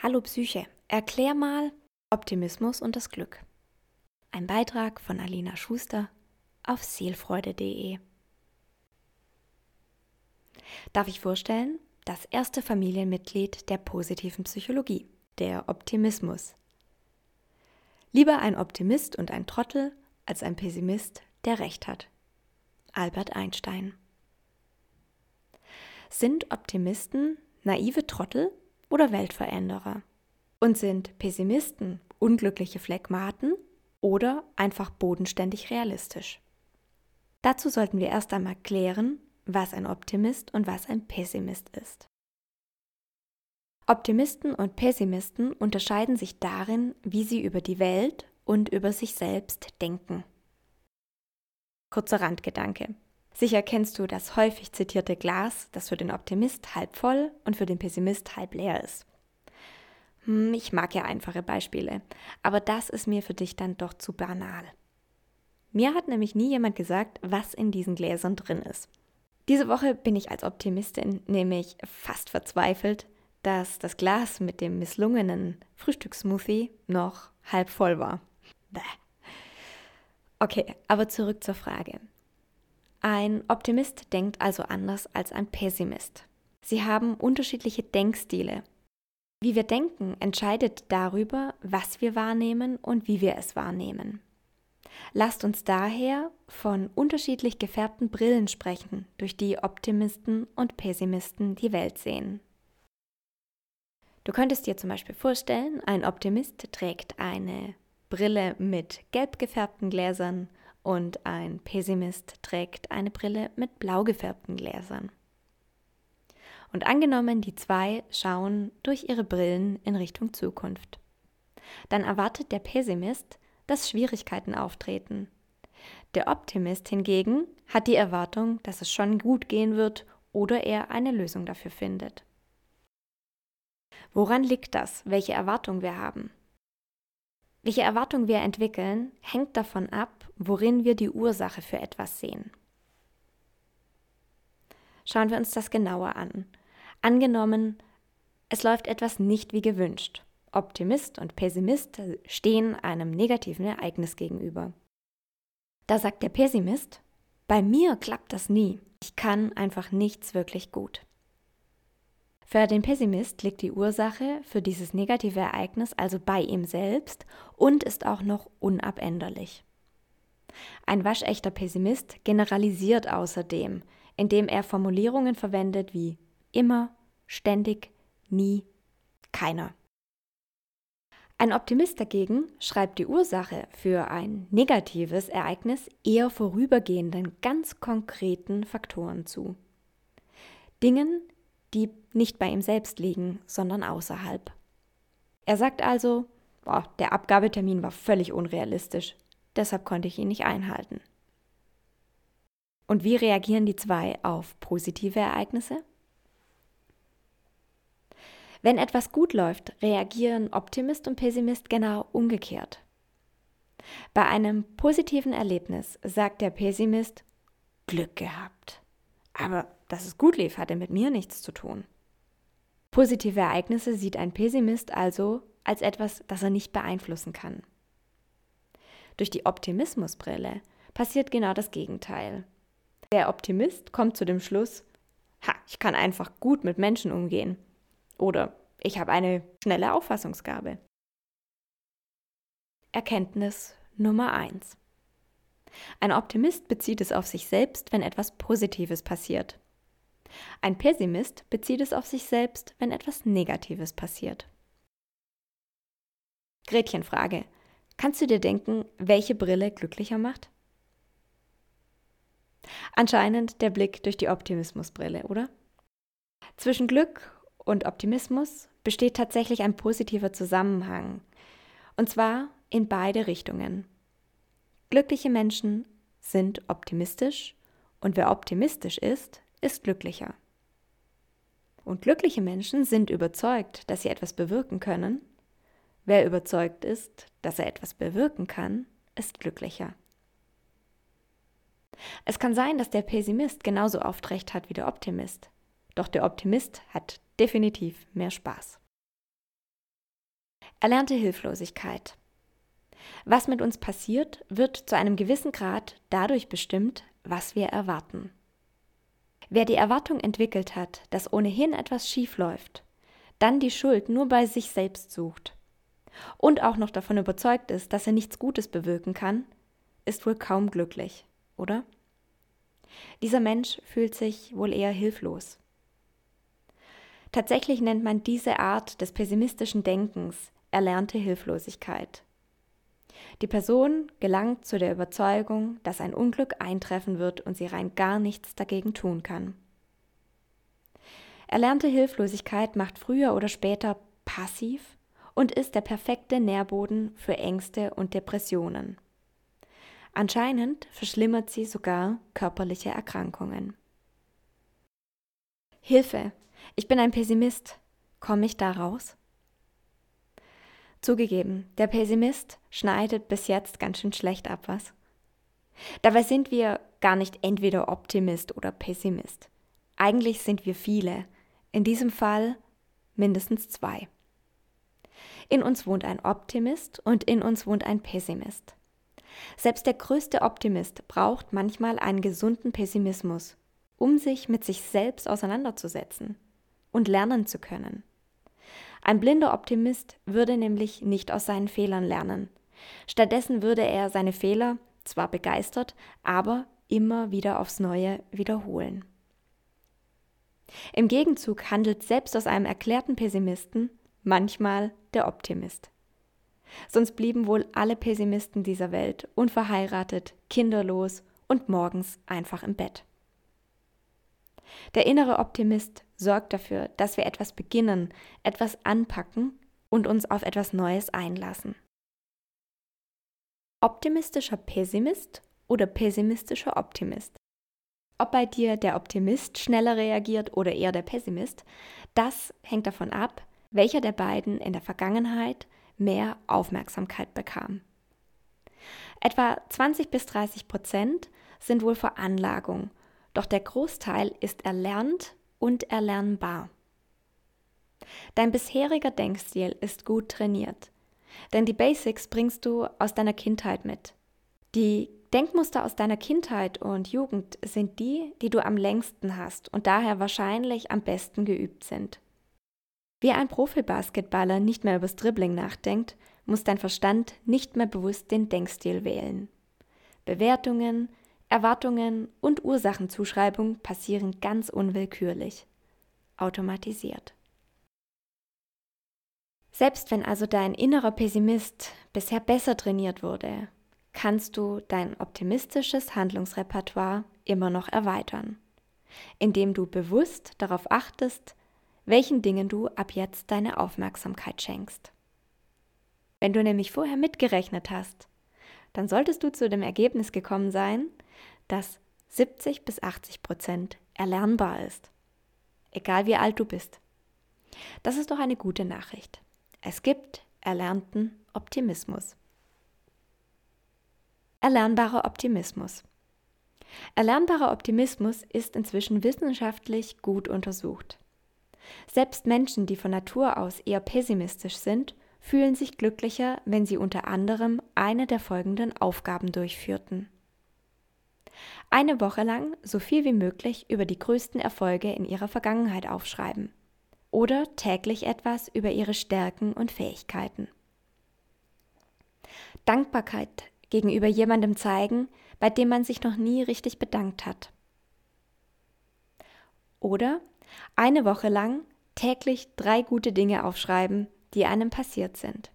Hallo Psyche, erklär mal Optimismus und das Glück. Ein Beitrag von Alina Schuster auf seelfreude.de. Darf ich vorstellen, das erste Familienmitglied der positiven Psychologie, der Optimismus. Lieber ein Optimist und ein Trottel als ein Pessimist, der recht hat. Albert Einstein. Sind Optimisten naive Trottel oder Weltveränderer? Und sind Pessimisten unglückliche Phlegmaten oder einfach bodenständig realistisch? Dazu sollten wir erst einmal klären, was ein Optimist und was ein Pessimist ist. Optimisten und Pessimisten unterscheiden sich darin, wie sie über die Welt und über sich selbst denken. Kurzer Randgedanke. Sicher kennst du das häufig zitierte Glas, das für den Optimist halb voll und für den Pessimist halb leer ist. Hm, ich mag ja einfache Beispiele, aber das ist mir für dich dann doch zu banal. Mir hat nämlich nie jemand gesagt, was in diesen Gläsern drin ist. Diese Woche bin ich als Optimistin nämlich fast verzweifelt, dass das Glas mit dem misslungenen Frühstückssmoothie noch halb voll war. Bäh. Okay, aber zurück zur Frage. Ein Optimist denkt also anders als ein Pessimist. Sie haben unterschiedliche Denkstile. Wie wir denken, entscheidet darüber, was wir wahrnehmen und wie wir es wahrnehmen. Lasst uns daher von unterschiedlich gefärbten Brillen sprechen, durch die Optimisten und Pessimisten die Welt sehen. Du könntest dir zum Beispiel vorstellen, ein Optimist trägt eine Brille mit gelb gefärbten Gläsern und ein Pessimist trägt eine Brille mit blau gefärbten Gläsern. Und angenommen, die zwei schauen durch ihre Brillen in Richtung Zukunft. Dann erwartet der Pessimist, dass Schwierigkeiten auftreten. Der Optimist hingegen hat die Erwartung, dass es schon gut gehen wird oder er eine Lösung dafür findet. Woran liegt das, welche Erwartung wir haben? Welche Erwartung wir entwickeln, hängt davon ab, worin wir die Ursache für etwas sehen. Schauen wir uns das genauer an. Angenommen, es läuft etwas nicht wie gewünscht. Optimist und Pessimist stehen einem negativen Ereignis gegenüber. Da sagt der Pessimist, bei mir klappt das nie. Ich kann einfach nichts wirklich gut. Für den Pessimist liegt die Ursache für dieses negative Ereignis also bei ihm selbst und ist auch noch unabänderlich. Ein waschechter Pessimist generalisiert außerdem, indem er Formulierungen verwendet wie immer, ständig, nie, keiner. Ein Optimist dagegen schreibt die Ursache für ein negatives Ereignis eher vorübergehenden, ganz konkreten Faktoren zu. Dingen, die nicht bei ihm selbst liegen, sondern außerhalb. Er sagt also, boah, der Abgabetermin war völlig unrealistisch, deshalb konnte ich ihn nicht einhalten. Und wie reagieren die zwei auf positive Ereignisse? Wenn etwas gut läuft, reagieren Optimist und Pessimist genau umgekehrt. Bei einem positiven Erlebnis sagt der Pessimist Glück gehabt. Aber dass es gut lief, hatte mit mir nichts zu tun. Positive Ereignisse sieht ein Pessimist also als etwas, das er nicht beeinflussen kann. Durch die Optimismusbrille passiert genau das Gegenteil. Der Optimist kommt zu dem Schluss, ha, ich kann einfach gut mit Menschen umgehen. Oder ich habe eine schnelle Auffassungsgabe. Erkenntnis Nummer 1. Ein Optimist bezieht es auf sich selbst, wenn etwas Positives passiert. Ein Pessimist bezieht es auf sich selbst, wenn etwas Negatives passiert. Gretchenfrage. Kannst du dir denken, welche Brille glücklicher macht? Anscheinend der Blick durch die Optimismusbrille, oder? Zwischen Glück und Optimismus besteht tatsächlich ein positiver Zusammenhang. Und zwar in beide Richtungen. Glückliche Menschen sind optimistisch und wer optimistisch ist, ist glücklicher. Und glückliche Menschen sind überzeugt, dass sie etwas bewirken können. Wer überzeugt ist, dass er etwas bewirken kann, ist glücklicher. Es kann sein, dass der Pessimist genauso oft recht hat wie der Optimist. Doch der Optimist hat definitiv mehr Spaß. Erlernte Hilflosigkeit. Was mit uns passiert, wird zu einem gewissen Grad dadurch bestimmt, was wir erwarten. Wer die Erwartung entwickelt hat, dass ohnehin etwas schief läuft, dann die Schuld nur bei sich selbst sucht und auch noch davon überzeugt ist, dass er nichts Gutes bewirken kann, ist wohl kaum glücklich, oder? Dieser Mensch fühlt sich wohl eher hilflos. Tatsächlich nennt man diese Art des pessimistischen Denkens erlernte Hilflosigkeit. Die Person gelangt zu der Überzeugung, dass ein Unglück eintreffen wird und sie rein gar nichts dagegen tun kann. Erlernte Hilflosigkeit macht früher oder später passiv und ist der perfekte Nährboden für Ängste und Depressionen. Anscheinend verschlimmert sie sogar körperliche Erkrankungen. Hilfe, ich bin ein Pessimist. Komme ich da raus? Zugegeben, der Pessimist schneidet bis jetzt ganz schön schlecht ab, was? Dabei sind wir gar nicht entweder Optimist oder Pessimist. Eigentlich sind wir viele, in diesem Fall mindestens zwei. In uns wohnt ein Optimist und in uns wohnt ein Pessimist. Selbst der größte Optimist braucht manchmal einen gesunden Pessimismus, um sich mit sich selbst auseinanderzusetzen und lernen zu können. Ein blinder Optimist würde nämlich nicht aus seinen Fehlern lernen. Stattdessen würde er seine Fehler zwar begeistert, aber immer wieder aufs Neue wiederholen. Im Gegenzug handelt selbst aus einem erklärten Pessimisten manchmal der Optimist. Sonst blieben wohl alle Pessimisten dieser Welt unverheiratet, kinderlos und morgens einfach im Bett. Der innere Optimist sorgt dafür, dass wir etwas beginnen, etwas anpacken und uns auf etwas Neues einlassen. Optimistischer Pessimist oder pessimistischer Optimist? Ob bei dir der Optimist schneller reagiert oder eher der Pessimist, das hängt davon ab, welcher der beiden in der Vergangenheit mehr Aufmerksamkeit bekam. Etwa 20 bis 30 Prozent sind wohl Veranlagung doch der Großteil ist erlernt und erlernbar. Dein bisheriger Denkstil ist gut trainiert, denn die Basics bringst du aus deiner Kindheit mit. Die Denkmuster aus deiner Kindheit und Jugend sind die, die du am längsten hast und daher wahrscheinlich am besten geübt sind. Wie ein Profibasketballer nicht mehr übers Dribbling nachdenkt, muss dein Verstand nicht mehr bewusst den Denkstil wählen. Bewertungen, Erwartungen und Ursachenzuschreibung passieren ganz unwillkürlich, automatisiert. Selbst wenn also dein innerer Pessimist bisher besser trainiert wurde, kannst du dein optimistisches Handlungsrepertoire immer noch erweitern, indem du bewusst darauf achtest, welchen Dingen du ab jetzt deine Aufmerksamkeit schenkst. Wenn du nämlich vorher mitgerechnet hast, dann solltest du zu dem Ergebnis gekommen sein, dass 70 bis 80 Prozent erlernbar ist. Egal wie alt du bist. Das ist doch eine gute Nachricht. Es gibt erlernten Optimismus. Erlernbarer Optimismus. Erlernbarer Optimismus ist inzwischen wissenschaftlich gut untersucht. Selbst Menschen, die von Natur aus eher pessimistisch sind, fühlen sich glücklicher, wenn sie unter anderem eine der folgenden Aufgaben durchführten. Eine Woche lang so viel wie möglich über die größten Erfolge in ihrer Vergangenheit aufschreiben. Oder täglich etwas über ihre Stärken und Fähigkeiten. Dankbarkeit gegenüber jemandem zeigen, bei dem man sich noch nie richtig bedankt hat. Oder eine Woche lang täglich drei gute Dinge aufschreiben, die einem passiert sind.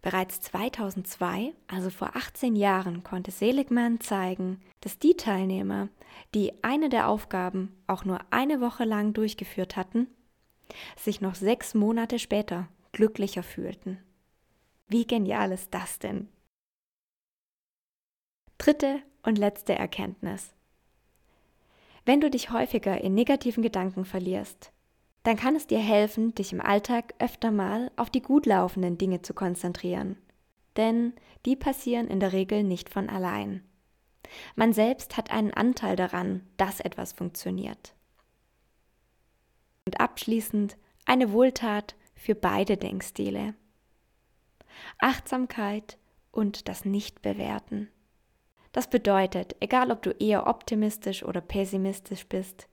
Bereits 2002, also vor 18 Jahren, konnte Seligman zeigen, dass die Teilnehmer, die eine der Aufgaben auch nur eine Woche lang durchgeführt hatten, sich noch sechs Monate später glücklicher fühlten. Wie genial ist das denn? Dritte und letzte Erkenntnis. Wenn du dich häufiger in negativen Gedanken verlierst, dann kann es dir helfen, dich im Alltag öfter mal auf die gut laufenden Dinge zu konzentrieren. Denn die passieren in der Regel nicht von allein. Man selbst hat einen Anteil daran, dass etwas funktioniert. Und abschließend eine Wohltat für beide Denkstile. Achtsamkeit und das Nichtbewerten. Das bedeutet, egal ob du eher optimistisch oder pessimistisch bist,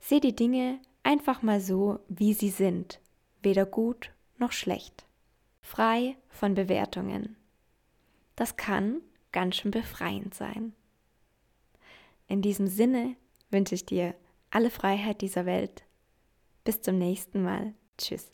seh die Dinge einfach mal so, wie sie sind, weder gut noch schlecht, frei von Bewertungen. Das kann ganz schön befreiend sein. In diesem Sinne wünsche ich dir alle Freiheit dieser Welt. Bis zum nächsten Mal. Tschüss.